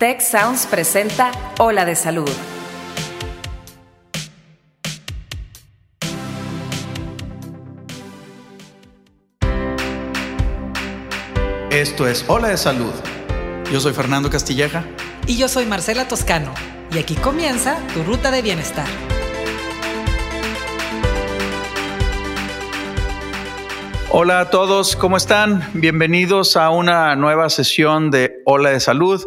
Tech Sounds presenta Ola de Salud. Esto es Ola de Salud. Yo soy Fernando Castilleja. Y yo soy Marcela Toscano. Y aquí comienza tu ruta de bienestar. Hola a todos, ¿cómo están? Bienvenidos a una nueva sesión de Ola de Salud.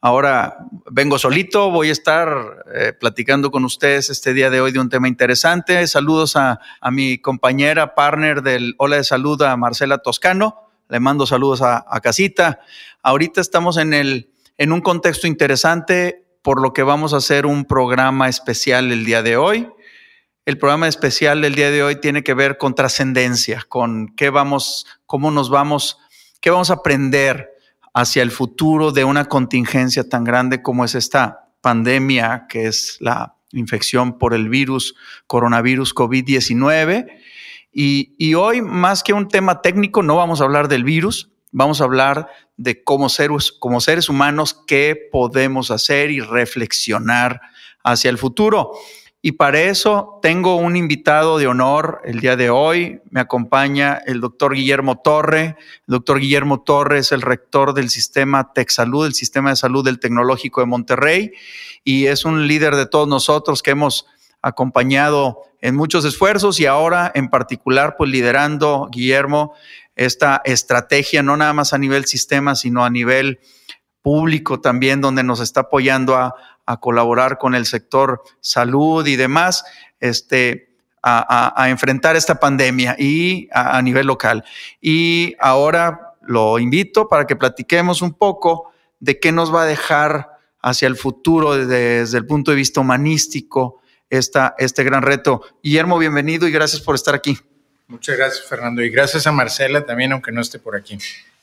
Ahora vengo solito, voy a estar eh, platicando con ustedes este día de hoy de un tema interesante. Saludos a, mi compañera, partner del Ola de Salud, a Marcela Toscano. Le mando saludos a, a Casita. Ahorita estamos en, el, en un contexto interesante, por lo que vamos a hacer un programa especial el día de hoy el programa especial del día de hoy tiene que ver con trascendencia, con qué vamos, cómo nos vamos, qué vamos a aprender hacia el futuro de una contingencia tan grande como es esta pandemia, que es la infección por el virus, coronavirus COVID-19. Y, hoy, más que un tema técnico, no vamos a hablar del virus, vamos a hablar de cómo seres, como seres humanos qué podemos hacer y reflexionar hacia el futuro. Y para eso tengo un invitado de honor el día de hoy. Me acompaña el doctor Guillermo Torre. El doctor Guillermo Torre es el rector del sistema TechSalud, el sistema de salud del Tecnológico de Monterrey, y es un líder de todos nosotros que hemos acompañado en muchos esfuerzos y ahora en particular pues liderando Guillermo esta estrategia no nada más a nivel sistema sino a nivel público también donde nos está apoyando a, a colaborar con el sector salud y demás, este, a, enfrentar esta pandemia y a, nivel local. Y ahora lo invito para que platiquemos un poco de qué nos va a dejar hacia el futuro desde, el punto de vista humanístico esta, este gran reto. Guillermo, bienvenido y gracias por estar aquí. Muchas gracias, Fernando, y gracias a Marcela también, aunque no esté por aquí.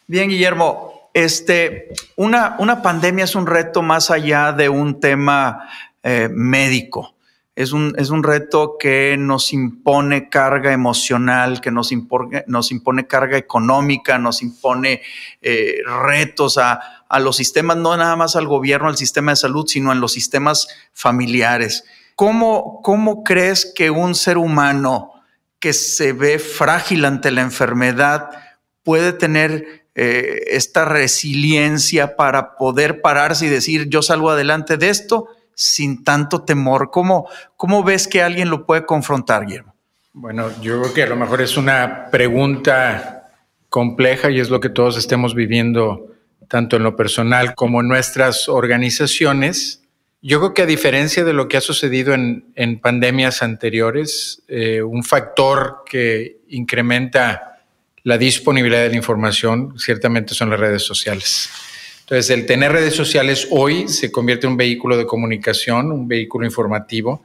Bien, Guillermo, este, una, una pandemia es un reto más allá de un tema eh, médico. Es un, es un, reto que nos impone carga emocional, que nos impone, nos impone carga económica, nos impone eh, retos a, a, los sistemas, no nada más al gobierno, al sistema de salud, sino en los sistemas familiares. ¿Cómo, ¿Cómo crees que un ser humano que se ve frágil ante la enfermedad puede tener eh, esta resiliencia para poder pararse y decir, yo salgo adelante de esto sin tanto temor? ¿Cómo, cómo ves que alguien lo puede confrontar, Guillermo? Bueno, yo creo que a lo mejor es una pregunta compleja y es lo que todos estemos viviendo tanto en lo personal como en nuestras organizaciones. Yo creo que a diferencia de lo que ha sucedido en, en pandemias anteriores, eh, un factor que incrementa la disponibilidad de la información ciertamente son las redes sociales. Entonces, el tener redes sociales hoy se convierte en un vehículo de comunicación, un vehículo informativo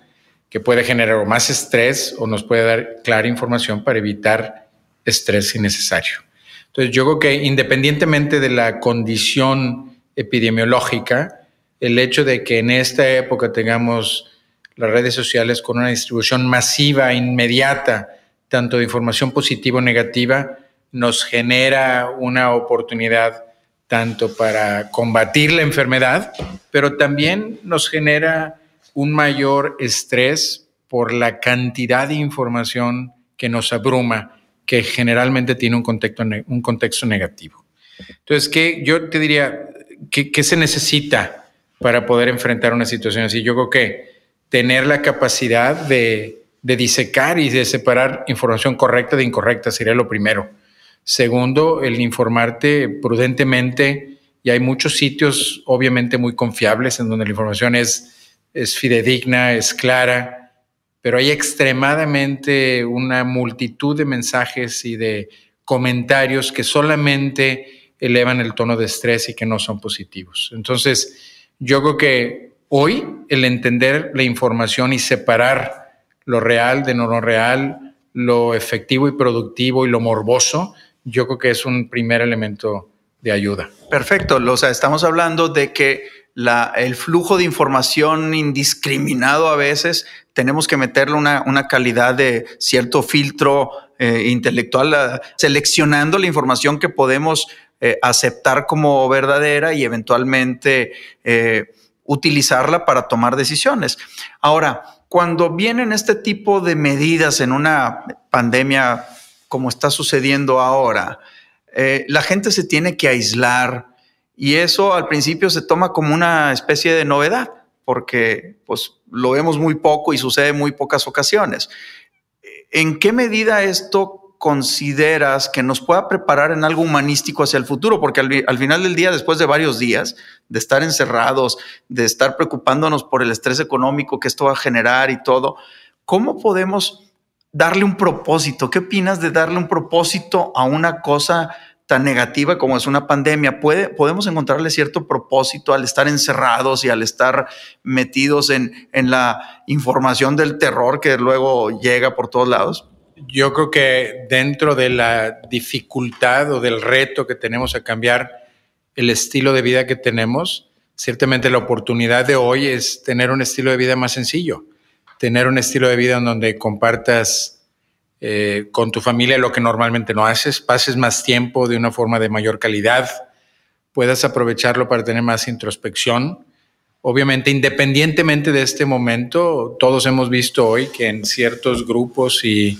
que puede generar más estrés o nos puede dar clara información para evitar estrés innecesario. Entonces, yo creo que independientemente de la condición epidemiológica, el hecho de que en esta época tengamos las redes sociales con una distribución masiva, inmediata, tanto de información positiva o negativa, nos genera una oportunidad tanto para combatir la enfermedad, pero también nos genera un mayor estrés por la cantidad de información que nos abruma, que generalmente tiene un contexto, un contexto negativo. Entonces, ¿qué, yo te diría, ¿qué, ¿qué se necesita para poder enfrentar una situación así? Yo creo que tener la capacidad de, de disecar y de separar información correcta de incorrecta sería lo primero Segundo, el informarte prudentemente y hay muchos sitios obviamente muy confiables en donde la información es, es fidedigna, es clara, pero hay extremadamente una multitud de mensajes y de comentarios que solamente elevan el tono de estrés y que no son positivos. Entonces, yo creo que hoy el entender la información y separar lo real de no lo real, lo efectivo y productivo y lo morboso, yo creo que es un primer elemento de ayuda. Perfecto, o sea, estamos hablando de que la, el flujo de información indiscriminado a veces tenemos que meterle una, una calidad de cierto filtro eh, intelectual, seleccionando la información que podemos eh, aceptar como verdadera y eventualmente eh, utilizarla para tomar decisiones. Ahora, cuando vienen este tipo de medidas en una pandemia como está sucediendo ahora, eh, la gente se tiene que aislar y eso al principio se toma como una especie de novedad porque pues lo vemos muy poco y sucede en muy pocas ocasiones. ¿En qué medida esto consideras que nos pueda preparar en algo humanístico hacia el futuro? Porque al, final del día, después de varios días de estar encerrados, de estar preocupándonos por el estrés económico que esto va a generar y todo, ¿cómo podemos darle un propósito? ¿Qué opinas de darle un propósito a una cosa tan negativa como es una pandemia? ¿Puede, ¿Podemos encontrarle cierto propósito al estar encerrados y al estar metidos en, en la información del terror que luego llega por todos lados? yo creo que dentro de la dificultad o del reto que tenemos a cambiar el estilo de vida que tenemos, ciertamente la oportunidad de hoy es tener un estilo de vida más sencillo, tener un estilo de vida en donde compartas eh, con tu familia lo que normalmente no haces, pases más tiempo de una forma de mayor calidad, puedas aprovecharlo para tener más introspección. Obviamente, independientemente de este momento, todos hemos visto hoy que en ciertos grupos y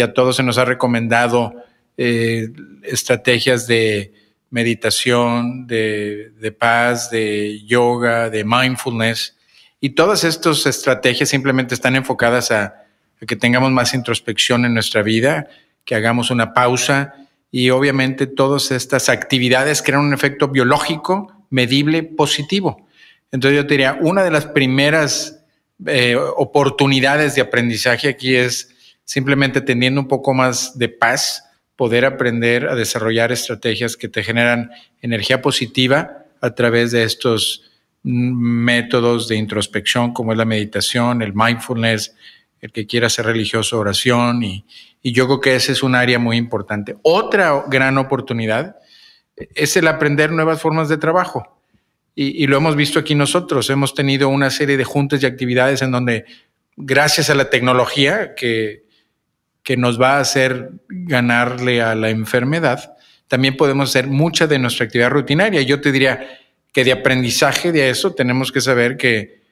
a todos se nos ha recomendado eh, estrategias de meditación, de, paz, de yoga, de mindfulness. Y todas estas estrategias simplemente están enfocadas a, que tengamos más introspección en nuestra vida, que hagamos una pausa y obviamente todas estas actividades crean un efecto biológico medible positivo. Entonces yo diría, una de las primeras eh, oportunidades de aprendizaje aquí es simplemente teniendo un poco más de paz, poder aprender a desarrollar estrategias que te generan energía positiva a través de estos métodos de introspección como es la meditación, el mindfulness, el que quiera ser religioso, oración, y, yo creo que ese es un área muy importante. Otra gran oportunidad es el aprender nuevas formas de trabajo. Y, y, lo hemos visto aquí nosotros. Hemos tenido una serie de juntas y actividades en donde, gracias a la tecnología que que nos va a hacer ganarle a la enfermedad, también podemos hacer mucha de nuestra actividad rutinaria. Yo te diría que de aprendizaje de eso tenemos que saber que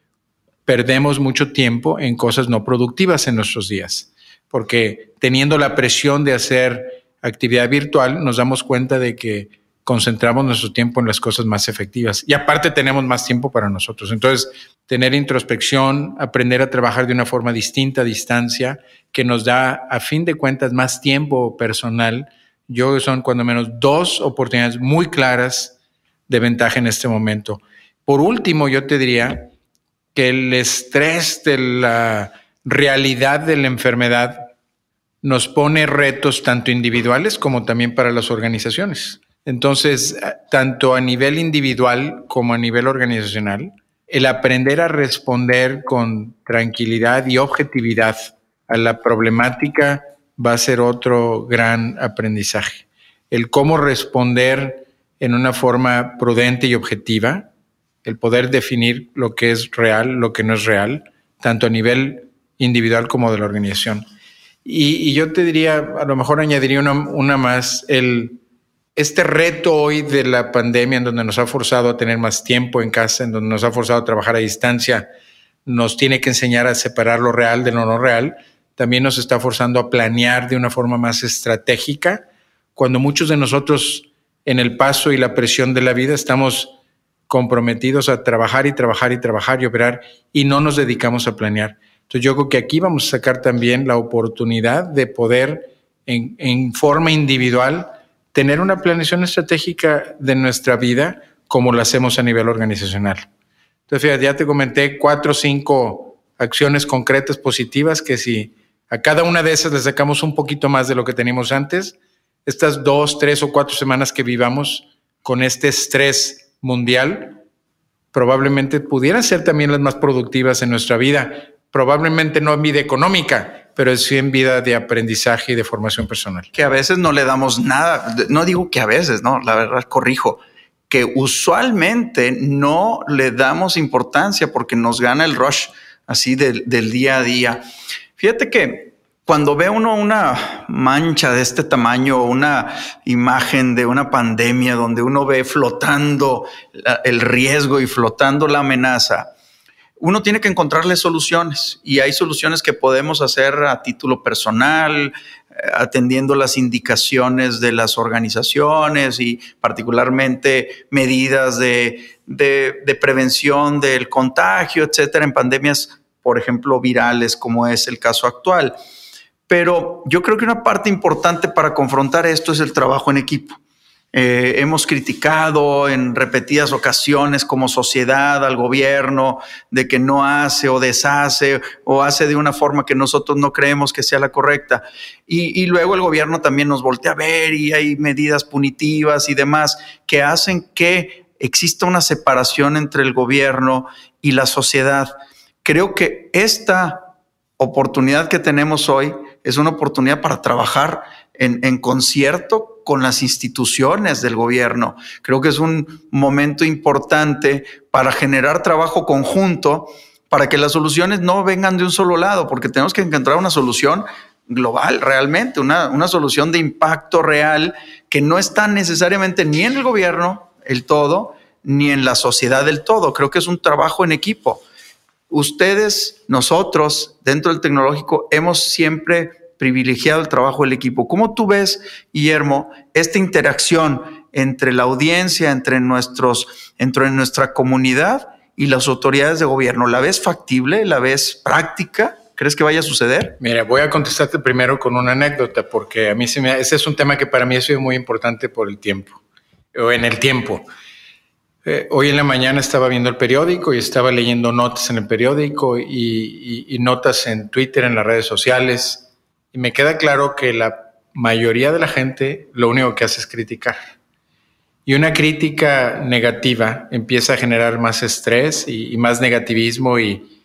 perdemos mucho tiempo en cosas no productivas en nuestros días, porque teniendo la presión de hacer actividad virtual, nos damos cuenta de que concentramos nuestro tiempo en las cosas más efectivas. Y aparte tenemos más tiempo para nosotros. Entonces, tener introspección, aprender a trabajar de una forma distinta a distancia, que nos da, a fin de cuentas, más tiempo personal. Yo son cuando menos dos oportunidades muy claras de ventaja en este momento. Por último, yo te diría que el estrés de la realidad de la enfermedad nos pone retos tanto individuales como también para las organizaciones. Entonces, tanto a nivel individual como a nivel organizacional, el aprender a responder con tranquilidad y objetividad a la problemática va a ser otro gran aprendizaje. El cómo responder en una forma prudente y objetiva, el poder definir lo que es real, lo que no es real, tanto a nivel individual como de la organización. Y, yo te diría, a lo mejor añadiría una, una más, el este reto hoy de la pandemia, en donde nos ha forzado a tener más tiempo en casa, en donde nos ha forzado a trabajar a distancia, nos tiene que enseñar a separar lo real de lo no real, también nos está forzando a planear de una forma más estratégica, cuando muchos de nosotros en el paso y la presión de la vida estamos comprometidos a trabajar y trabajar y trabajar y operar y no nos dedicamos a planear. Entonces yo creo que aquí vamos a sacar también la oportunidad de poder en, en forma individual tener una planeación estratégica de nuestra vida como lo hacemos a nivel organizacional. Entonces, fíjate, ya te comenté cuatro o cinco acciones concretas positivas que si a cada una de esas le sacamos un poquito más de lo que teníamos antes, estas dos, tres o cuatro semanas que vivamos con este estrés mundial, probablemente pudieran ser también las más productivas en nuestra vida. Probablemente no en vida económica, pero es en vida de aprendizaje y de formación personal. Que a veces no le damos nada, no digo que a veces, no, la verdad corrijo, que usualmente no le damos importancia porque nos gana el rush así del, día a día. Fíjate que cuando ve uno una mancha de este tamaño, una imagen de una pandemia donde uno ve flotando el riesgo y flotando la amenaza, uno tiene que encontrarle soluciones y hay soluciones que podemos hacer a título personal, eh, atendiendo las indicaciones de las organizaciones y particularmente medidas de, de prevención del contagio, etcétera, en pandemias, por ejemplo, virales, como es el caso actual. Pero yo creo que una parte importante para confrontar esto es el trabajo en equipo. Eh, hemos criticado en repetidas ocasiones como sociedad al gobierno de que no hace o deshace o hace de una forma que nosotros no creemos que sea la correcta. Y, y, luego el gobierno también nos voltea a ver y hay medidas punitivas y demás que hacen que exista una separación entre el gobierno y la sociedad. Creo que esta oportunidad que tenemos hoy es una oportunidad para trabajar en, concierto con las instituciones del gobierno. Creo que es un momento importante para generar trabajo conjunto para que las soluciones no vengan de un solo lado, porque tenemos que encontrar una solución global realmente, una, una solución de impacto real que no está necesariamente ni en el gobierno el todo, ni en la sociedad del todo. Creo que es un trabajo en equipo ustedes, nosotros, dentro del tecnológico, hemos siempre privilegiado el trabajo del equipo. ¿Cómo tú ves, Guillermo, esta interacción entre la audiencia, entre, nuestros, entre nuestra comunidad y las autoridades de gobierno? ¿La ves factible? ¿La ves práctica? ¿Crees que vaya a suceder? Mira, voy a contestarte primero con una anécdota, porque a mí se me, ese es un tema que para mí ha sido muy importante por el tiempo, o en el tiempo. Eh, hoy en la mañana estaba viendo el periódico y estaba leyendo notas en el periódico y, notas en Twitter, en las redes sociales, y me queda claro que la mayoría de la gente lo único que hace es criticar. Y una crítica negativa empieza a generar más estrés y, más negativismo y,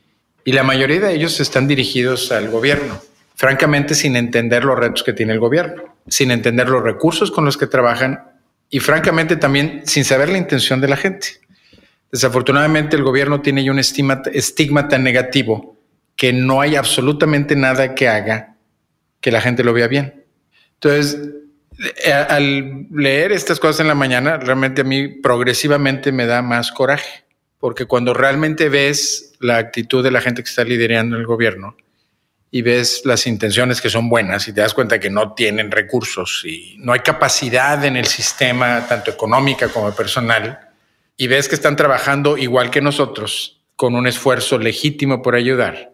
y la mayoría de ellos están dirigidos al gobierno, francamente sin entender los retos que tiene el gobierno, sin entender los recursos con los que trabajan y francamente también sin saber la intención de la gente. Desafortunadamente el gobierno tiene ya un estigma, tan negativo que no hay absolutamente nada que haga que la gente lo vea bien. Entonces, eh, al leer estas cosas en la mañana, realmente a mí progresivamente me da más coraje, porque cuando realmente ves la actitud de la gente que está liderando el gobierno, y ves las intenciones que son buenas y te das cuenta que no tienen recursos y no hay capacidad en el sistema, tanto económica como personal, y ves que están trabajando igual que nosotros, con un esfuerzo legítimo por ayudar,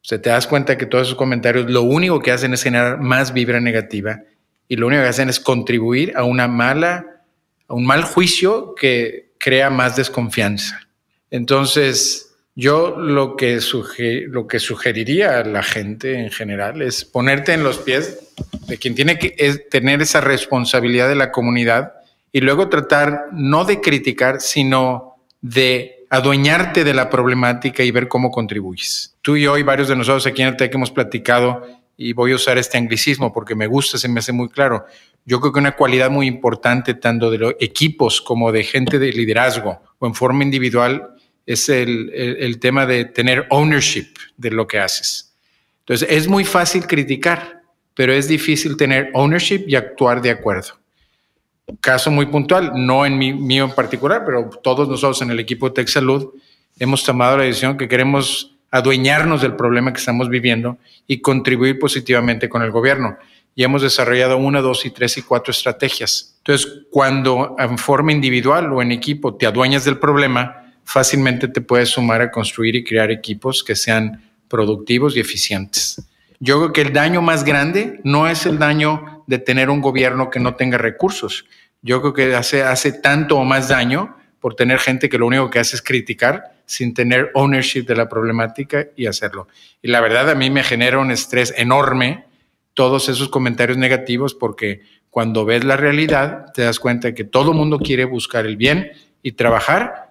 se te das cuenta que todos esos comentarios lo único que hacen es generar más vibra negativa y lo único que hacen es contribuir a una mala, a un mal juicio que crea más desconfianza. Entonces, yo lo que, lo que sugeriría a la gente en general es ponerte en los pies de quien tiene que tener esa responsabilidad de la comunidad y luego tratar no de criticar, sino de adueñarte de la problemática y ver cómo contribuyes. Tú y yo y varios de nosotros aquí en el TEC hemos platicado y voy a usar este anglicismo porque me gusta, se me hace muy claro. Yo creo que una cualidad muy importante tanto de los equipos como de gente de liderazgo o en forma individual es el, tema de tener ownership de lo que haces. Entonces, es muy fácil criticar, pero es difícil tener ownership y actuar de acuerdo. Caso muy puntual, no en mi, mío en particular, pero todos nosotros en el equipo de Tech Salud hemos tomado la decisión que queremos adueñarnos del problema que estamos viviendo y contribuir positivamente con el gobierno. Y hemos desarrollado una, dos y tres y cuatro estrategias. Entonces, cuando en forma individual o en equipo te adueñas del problema, fácilmente te puedes sumar a construir y crear equipos que sean productivos y eficientes. Yo creo que el daño más grande no es el daño de tener un gobierno que no tenga recursos. Yo creo que hace, tanto o más daño por tener gente que lo único que hace es criticar sin tener ownership de la problemática y hacerlo. Y la verdad a mí me genera un estrés enorme todos esos comentarios negativos porque cuando ves la realidad te das cuenta que todo el mundo quiere buscar el bien y trabajar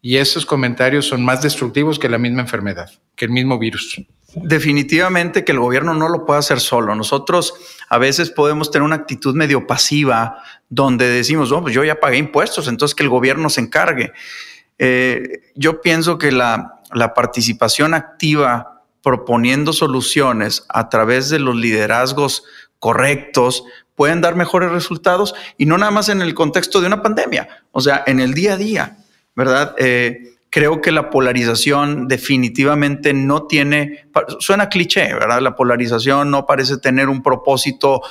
y esos comentarios son más destructivos que la misma enfermedad, que el mismo virus. Definitivamente que el gobierno no lo puede hacer solo. Nosotros a veces podemos tener una actitud medio pasiva donde decimos, oh, yo ya pagué impuestos, entonces que el gobierno se encargue. Eh, yo pienso que la, la participación activa proponiendo soluciones a través de los liderazgos correctos, pueden dar mejores resultados y no nada más en el contexto de una pandemia, o sea, en el día a día, ¿verdad? Eh, creo que la polarización definitivamente no tiene, suena cliché, ¿verdad? La polarización no parece tener un propósito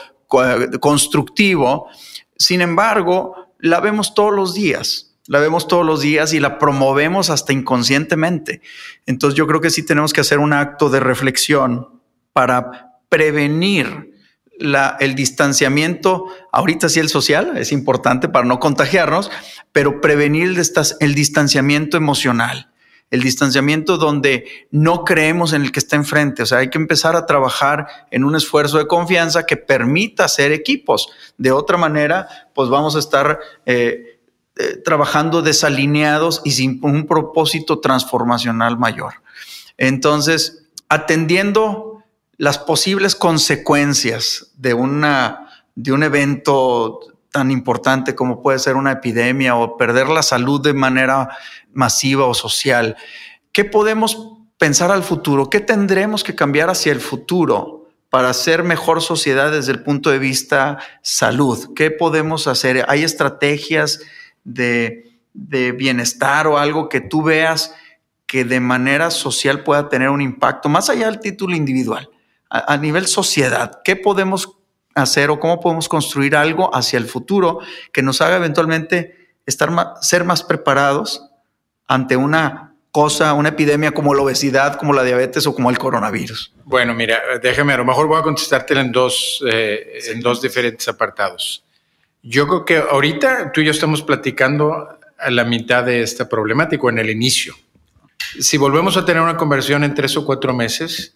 constructivo, sin embargo, la vemos todos los días. La vemos todos los días y la promovemos hasta inconscientemente. Entonces yo creo que sí tenemos que hacer un acto de reflexión para prevenir el distanciamiento, ahorita sí el social, es importante para no contagiarnos, pero prevenir el, el distanciamiento emocional, el distanciamiento donde no creemos en el que está enfrente. O sea, hay que empezar a trabajar en un esfuerzo de confianza que permita hacer equipos. De otra manera, pues vamos a estar eh, eh, trabajando desalineados y sin un propósito transformacional mayor. Entonces, atendiendo las posibles consecuencias de, una, de un evento tan importante como puede ser una epidemia o perder la salud de manera masiva o social. ¿Qué podemos pensar al futuro? ¿Qué tendremos que cambiar hacia el futuro para ser mejor sociedad desde el punto de vista salud? ¿Qué podemos hacer? ¿Hay estrategias de, de bienestar o algo que tú veas que de manera social pueda tener un impacto más allá del título individual? A, nivel sociedad, ¿qué podemos hacer o cómo podemos construir algo hacia el futuro que nos haga eventualmente estar ser más preparados ante una cosa, una epidemia como la obesidad, como la diabetes o como el coronavirus? Bueno, mira, déjame, a lo mejor voy a contestarte en dos, eh, en dos diferentes apartados. Yo creo que ahorita tú y yo estamos platicando a la mitad de esta problemática, en el inicio. Si volvemos a tener una conversión en tres o cuatro meses,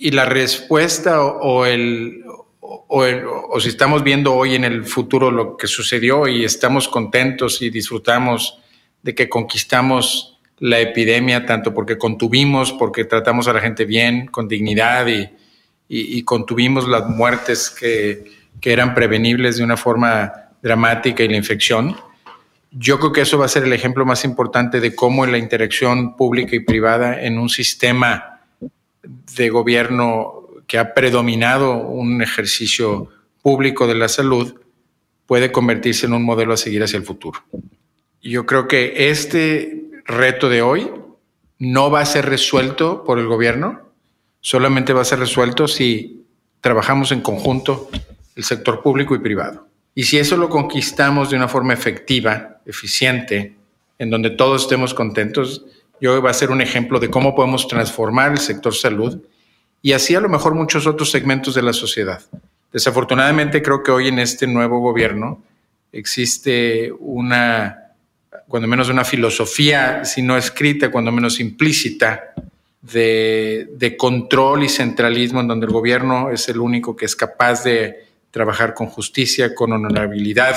y la respuesta o, el, o, si estamos viendo hoy en el futuro lo que sucedió y estamos contentos y disfrutamos de que conquistamos la epidemia, tanto porque contuvimos, porque tratamos a la gente bien, con dignidad y, y, contuvimos las muertes que, que, eran prevenibles de una forma dramática y la infección. Yo creo que eso va a ser el ejemplo más importante de cómo la interacción pública y privada en un sistema de gobierno que ha predominado un ejercicio público de la salud puede convertirse en un modelo a seguir hacia el futuro. Yo creo que este reto de hoy no va a ser resuelto por el gobierno, solamente va a ser resuelto si trabajamos en conjunto el sector público y privado. Y si eso lo conquistamos de una forma efectiva, eficiente, en donde todos estemos contentos, yo va a ser un ejemplo de cómo podemos transformar el sector salud y así a lo mejor muchos otros segmentos de la sociedad. Desafortunadamente creo que hoy en este nuevo gobierno existe una, cuando menos una filosofía, si no escrita, cuando menos implícita, de, de, control y centralismo en donde el gobierno es el único que es capaz de trabajar con justicia, con honorabilidad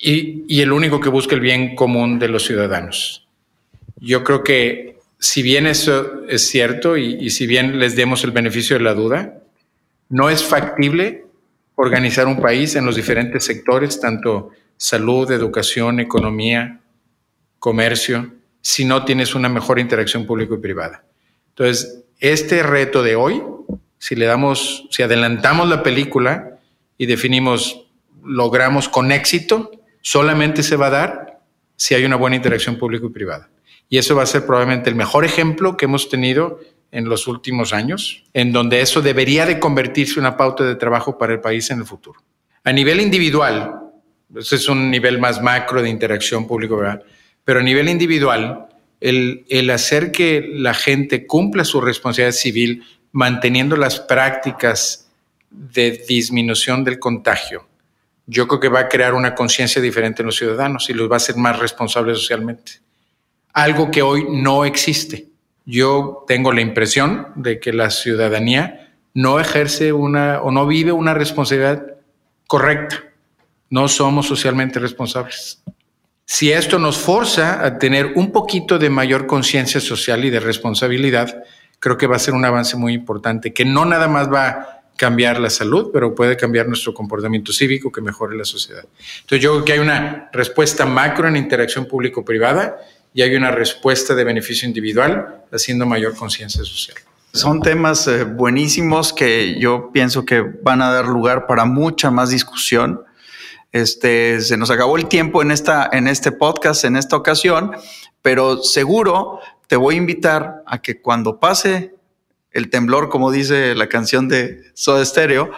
y, y el único que busca el bien común de los ciudadanos. Yo creo que si bien eso es cierto y, si bien les demos el beneficio de la duda, no es factible organizar un país en los diferentes sectores, tanto salud, educación, economía, comercio, si no tienes una mejor interacción público y privada. Entonces, este reto de hoy, si le damos, si adelantamos la película y definimos, logramos con éxito, solamente se va a dar si hay una buena interacción público y privada. Y eso va a ser probablemente el mejor ejemplo que hemos tenido en los últimos años, en donde eso debería de convertirse en una pauta de trabajo para el país en el futuro. A nivel individual, ese es un nivel más macro de interacción público, ¿verdad? Pero a nivel individual, el, el hacer que la gente cumpla su responsabilidad civil manteniendo las prácticas de disminución del contagio, yo creo que va a crear una conciencia diferente en los ciudadanos y los va a hacer más responsables socialmente algo que hoy no existe. Yo tengo la impresión de que la ciudadanía no ejerce una o no vive una responsabilidad correcta. No somos socialmente responsables. Si esto nos forza a tener un poquito de mayor conciencia social y de responsabilidad, creo que va a ser un avance muy importante, que no nada más va a cambiar la salud, pero puede cambiar nuestro comportamiento cívico que mejore la sociedad. Entonces yo creo que hay una respuesta macro en interacción público-privada y hay una respuesta de beneficio individual haciendo mayor conciencia social. Son temas eh, buenísimos que yo pienso que van a dar lugar para mucha más discusión. Este, se nos acabó el tiempo en, esta, en este podcast, en esta ocasión, pero seguro te voy a invitar a que cuando pase el temblor, como dice la canción de Soda Stereo,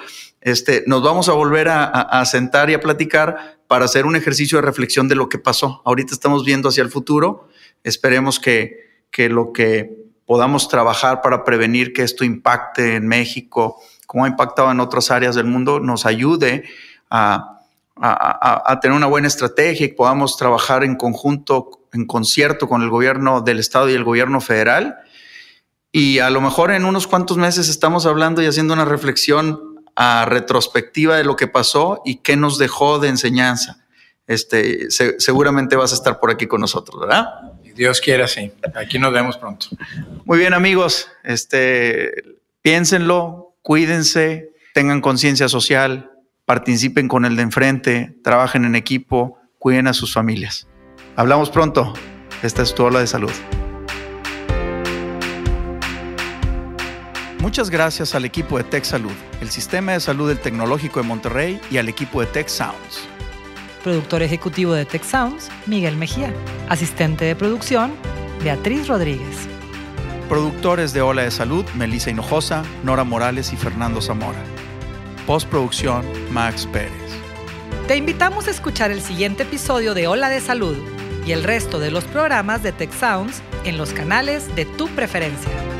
este, nos vamos a volver a, sentar y a platicar para hacer un ejercicio de reflexión de lo que pasó. Ahorita estamos viendo hacia el futuro. Esperemos que, que lo que podamos trabajar para prevenir que esto impacte en México, como ha impactado en otras áreas del mundo, nos ayude a, a, tener una buena estrategia y podamos trabajar en conjunto, en concierto con el gobierno del Estado y el gobierno federal. Y a lo mejor en unos cuantos meses estamos hablando y haciendo una reflexión a retrospectiva de lo que pasó y qué nos dejó de enseñanza. Este, seguramente vas a estar por aquí con nosotros, ¿verdad? Dios quiera, sí. Aquí nos vemos pronto. Muy bien, amigos. Este, piénsenlo, cuídense, tengan conciencia social, participen con el de enfrente, trabajen en equipo, cuiden a sus familias. Hablamos pronto. Esta es tu ola de salud. Muchas gracias al equipo de Tech Salud, el sistema de salud del Tecnológico de Monterrey y al equipo de Tech Sounds. Productor ejecutivo de Tech Sounds, Miguel Mejía. Asistente de producción, Beatriz Rodríguez. Productores de Ola de Salud, Melissa Hinojosa, Nora Morales y Fernando Zamora. Postproducción, Max Pérez. Te invitamos a escuchar el siguiente episodio de Ola de Salud y el resto de los programas de Tech Sounds en los canales de tu preferencia.